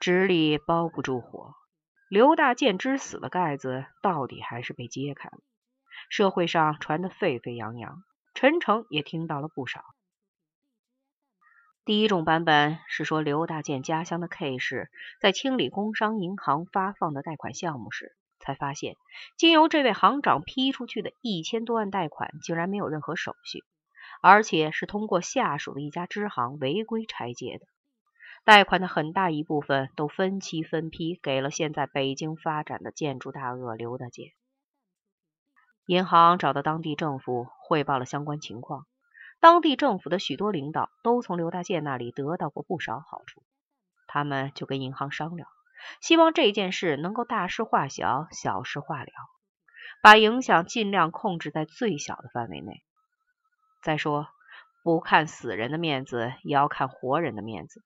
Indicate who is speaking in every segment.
Speaker 1: 纸里包不住火，刘大建之死的盖子到底还是被揭开了。社会上传得沸沸扬扬，陈诚也听到了不少。第一种版本是说，刘大建家乡的 K 市在清理工商银行发放的贷款项目时，才发现经由这位行长批出去的一千多万贷款，竟然没有任何手续，而且是通过下属的一家支行违规拆借的。贷款的很大一部分都分期分批给了现在北京发展的建筑大鳄刘大建。银行找到当地政府汇报了相关情况，当地政府的许多领导都从刘大建那里得到过不少好处，他们就跟银行商量，希望这件事能够大事化小，小事化了，把影响尽量控制在最小的范围内。再说，不看死人的面子，也要看活人的面子。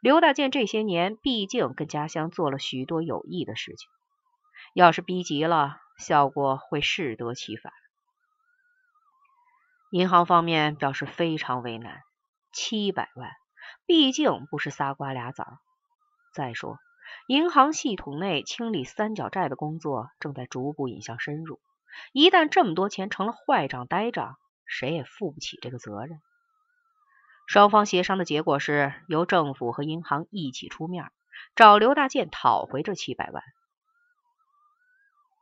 Speaker 1: 刘大健这些年毕竟跟家乡做了许多有益的事情，要是逼急了。效果会适得其反。银行方面表示非常为难，七百万毕竟不是仨瓜俩枣。再说，银行系统内清理三角债的工作正在逐步引向深入，一旦这么多钱成了坏账呆账，谁也负不起这个责任。双方协商的结果是由政府和银行一起出面，找刘大健讨回这七百万。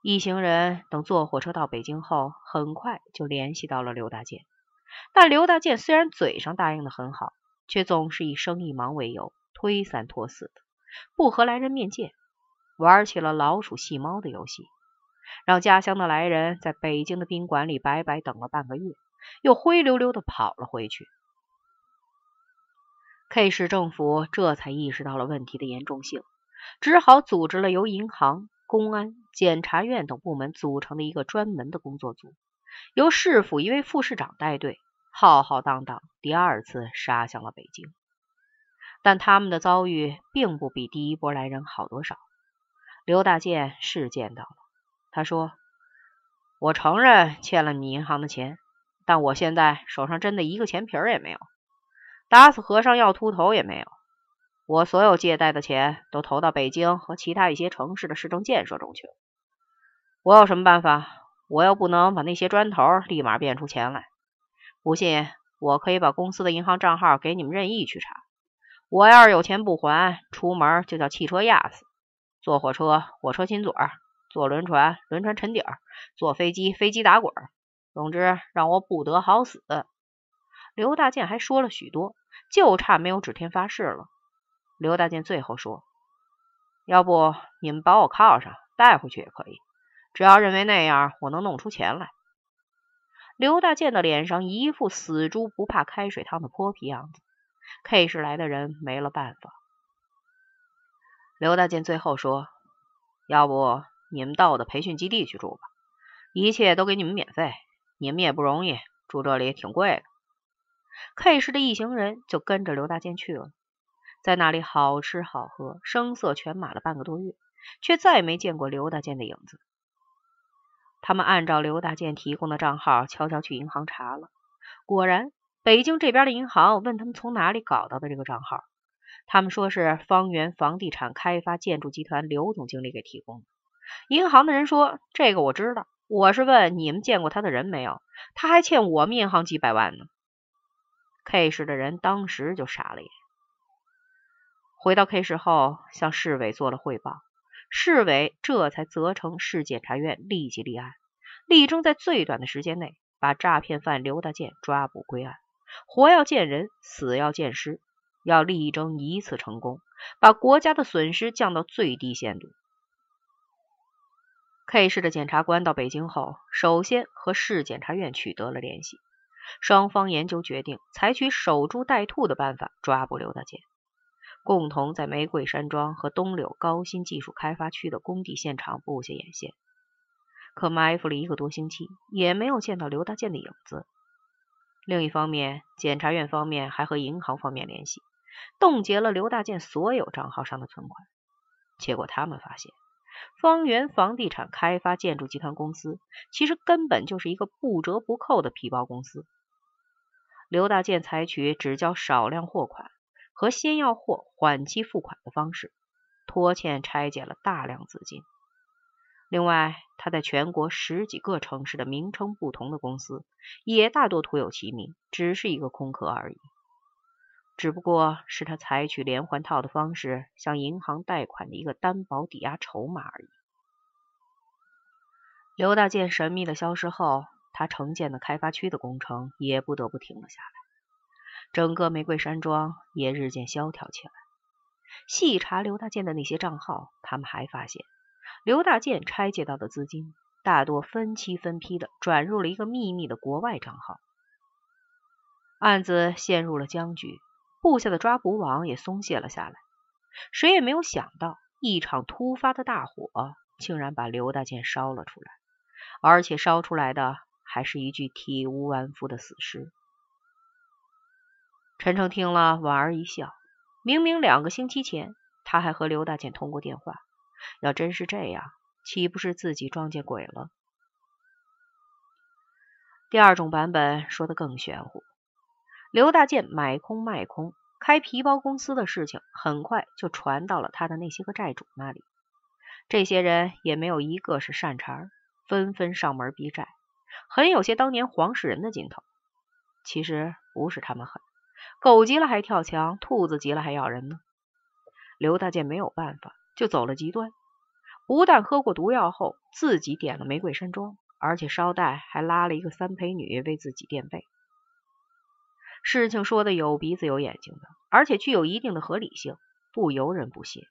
Speaker 1: 一行人等坐火车到北京后，很快就联系到了刘大健。但刘大健虽然嘴上答应的很好，却总是以生意忙为由推三拖四的，不和来人面见，玩起了老鼠戏猫的游戏，让家乡的来人在北京的宾馆里白白等了半个月，又灰溜溜的跑了回去。K 市政府这才意识到了问题的严重性，只好组织了由银行。公安、检察院等部门组成的一个专门的工作组，由市府一位副市长带队，浩浩荡荡第二次杀向了北京。但他们的遭遇并不比第一波来人好多少。刘大健是见到了，他说：“我承认欠了你银行的钱，但我现在手上真的一个钱皮儿也没有，打死和尚要秃头也没有。”我所有借贷的钱都投到北京和其他一些城市的市政建设中去了。我有什么办法？我又不能把那些砖头立马变出钱来。不信，我可以把公司的银行账号给你们任意去查。我要是有钱不还，出门就叫汽车压死；坐火车，火车亲嘴儿；坐轮船，轮船沉底儿；坐飞机，飞机打滚儿。总之，让我不得好死。刘大健还说了许多，就差没有指天发誓了。刘大健最后说：“要不你们把我铐上带回去也可以，只要认为那样我能弄出钱来。”刘大健的脸上一副死猪不怕开水烫的泼皮样子。K 市来的人没了办法。刘大健最后说：“要不你们到我的培训基地去住吧，一切都给你们免费。你们也不容易，住这里挺贵的。”K 市的一行人就跟着刘大健去了。在那里好吃好喝，声色犬马了半个多月，却再没见过刘大健的影子。他们按照刘大健提供的账号悄悄去银行查了，果然，北京这边的银行问他们从哪里搞到的这个账号，他们说是方圆房地产开发建筑集团刘总经理给提供的。银行的人说：“这个我知道，我是问你们见过他的人没有？他还欠我们银行几百万呢。”K 市的人当时就傻了眼。回到 K 市后，向市委做了汇报，市委这才责成市检察院立即立案，力争在最短的时间内把诈骗犯刘大建抓捕归案。活要见人，死要见尸，要力争一次成功，把国家的损失降到最低限度。K 市的检察官到北京后，首先和市检察院取得了联系，双方研究决定，采取守株待兔的办法抓捕刘大建。共同在玫瑰山庄和东柳高新技术开发区的工地现场布下眼线，可埋伏了一个多星期，也没有见到刘大建的影子。另一方面，检察院方面还和银行方面联系，冻结了刘大建所有账号上的存款。结果他们发现，方圆房地产开发建筑集团公司其实根本就是一个不折不扣的皮包公司。刘大建采取只交少量货款。和先要货缓期付款的方式，拖欠拆解了大量资金。另外，他在全国十几个城市的名称不同的公司，也大多徒有其名，只是一个空壳而已。只不过是他采取连环套的方式向银行贷款的一个担保抵押筹码而已。刘大建神秘的消失后，他承建的开发区的工程也不得不停了下来，整个玫瑰山庄也日渐萧条起来。细查刘大建的那些账号，他们还发现。刘大建拆借到的资金大多分期分批的转入了一个秘密的国外账号，案子陷入了僵局，部下的抓捕网也松懈了下来。谁也没有想到，一场突发的大火竟然把刘大建烧了出来，而且烧出来的还是一具体无完肤的死尸。陈诚听了，莞尔一笑。明明两个星期前，他还和刘大建通过电话。要真是这样，岂不是自己撞见鬼了？第二种版本说的更玄乎。刘大建买空卖空开皮包公司的事情，很快就传到了他的那些个债主那里。这些人也没有一个是善茬，纷纷上门逼债，很有些当年黄世仁的劲头。其实不是他们狠，狗急了还跳墙，兔子急了还咬人呢。刘大建没有办法。就走了极端，不但喝过毒药后自己点了玫瑰山庄，而且捎带还拉了一个三陪女为自己垫背。事情说的有鼻子有眼睛的，而且具有一定的合理性，不由人不信。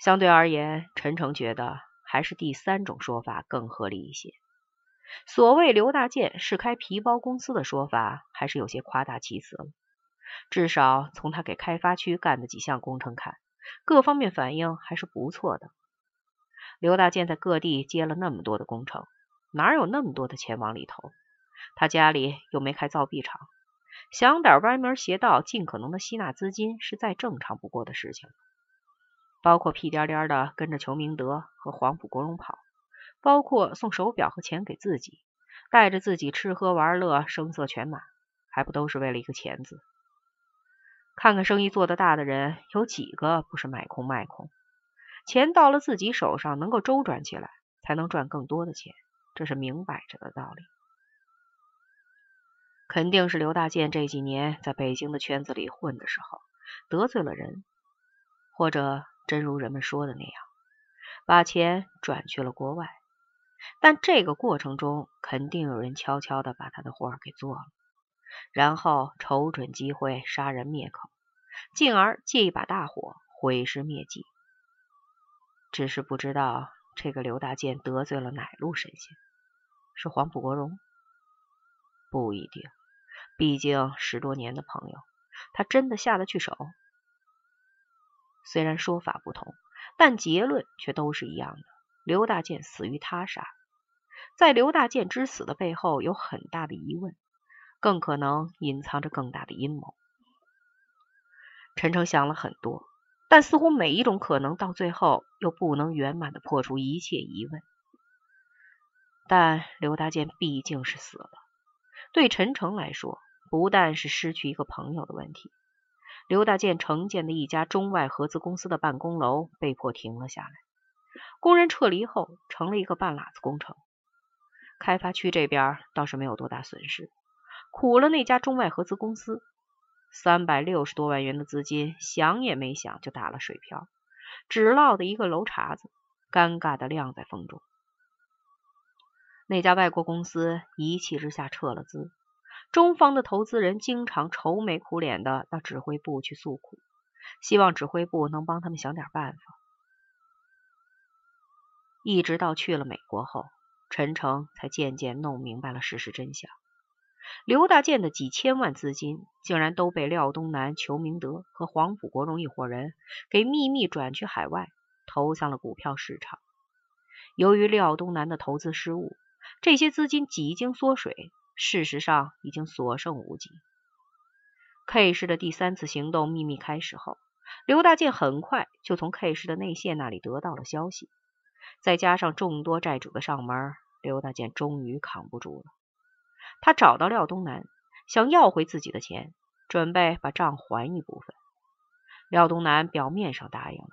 Speaker 1: 相对而言，陈诚觉得还是第三种说法更合理一些。所谓刘大建是开皮包公司的说法，还是有些夸大其词了。至少从他给开发区干的几项工程看。各方面反应还是不错的。刘大建在各地接了那么多的工程，哪有那么多的钱往里投？他家里又没开造币厂，想点歪门邪道，尽可能的吸纳资金是再正常不过的事情了。包括屁颠颠的跟着裘明德和黄埔国荣跑，包括送手表和钱给自己，带着自己吃喝玩乐，声色犬马，还不都是为了一个钱字？看看生意做得大的人，有几个不是买空卖空？钱到了自己手上，能够周转起来，才能赚更多的钱，这是明摆着的道理。肯定是刘大建这几年在北京的圈子里混的时候得罪了人，或者真如人们说的那样，把钱转去了国外。但这个过程中，肯定有人悄悄的把他的活给做了。然后瞅准机会杀人灭口，进而借一把大火毁尸灭迹。只是不知道这个刘大建得罪了哪路神仙？是黄埔国荣？不一定，毕竟十多年的朋友，他真的下得去手？虽然说法不同，但结论却都是一样的：刘大建死于他杀。在刘大建之死的背后，有很大的疑问。更可能隐藏着更大的阴谋。陈诚想了很多，但似乎每一种可能到最后又不能圆满的破除一切疑问。但刘大建毕竟是死了，对陈诚来说，不但是失去一个朋友的问题。刘大建承建的一家中外合资公司的办公楼被迫停了下来，工人撤离后成了一个半拉子工程。开发区这边倒是没有多大损失。苦了那家中外合资公司，三百六十多万元的资金，想也没想就打了水漂，只落得一个楼茬子，尴尬的晾在风中。那家外国公司一气之下撤了资，中方的投资人经常愁眉苦脸的到指挥部去诉苦，希望指挥部能帮他们想点办法。一直到去了美国后，陈诚才渐渐弄明白了事实真相。刘大建的几千万资金，竟然都被廖东南、裘明德和黄埔国荣一伙人给秘密转去海外，投向了股票市场。由于廖东南的投资失误，这些资金几经缩水，事实上已经所剩无几。K 市的第三次行动秘密开始后，刘大建很快就从 K 市的内线那里得到了消息，再加上众多债主的上门，刘大建终于扛不住了。他找到廖东南，想要回自己的钱，准备把账还一部分。廖东南表面上答应了，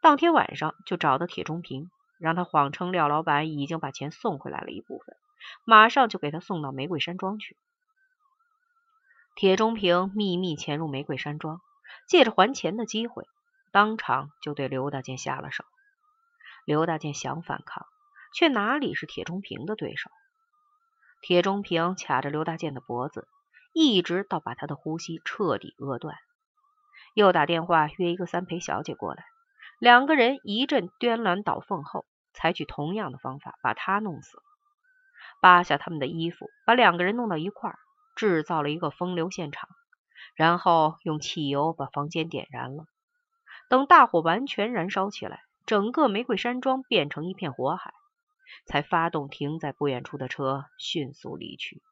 Speaker 1: 当天晚上就找到铁中平，让他谎称廖老板已经把钱送回来了一部分，马上就给他送到玫瑰山庄去。铁中平秘密潜入玫瑰山庄，借着还钱的机会，当场就对刘大健下了手。刘大健想反抗，却哪里是铁中平的对手？铁中平卡着刘大健的脖子，一直到把他的呼吸彻底扼断。又打电话约一个三陪小姐过来，两个人一阵颠鸾倒凤后，采取同样的方法把他弄死，扒下他们的衣服，把两个人弄到一块儿，制造了一个风流现场，然后用汽油把房间点燃了。等大火完全燃烧起来，整个玫瑰山庄变成一片火海，才发动停在不远处的车，迅速离去。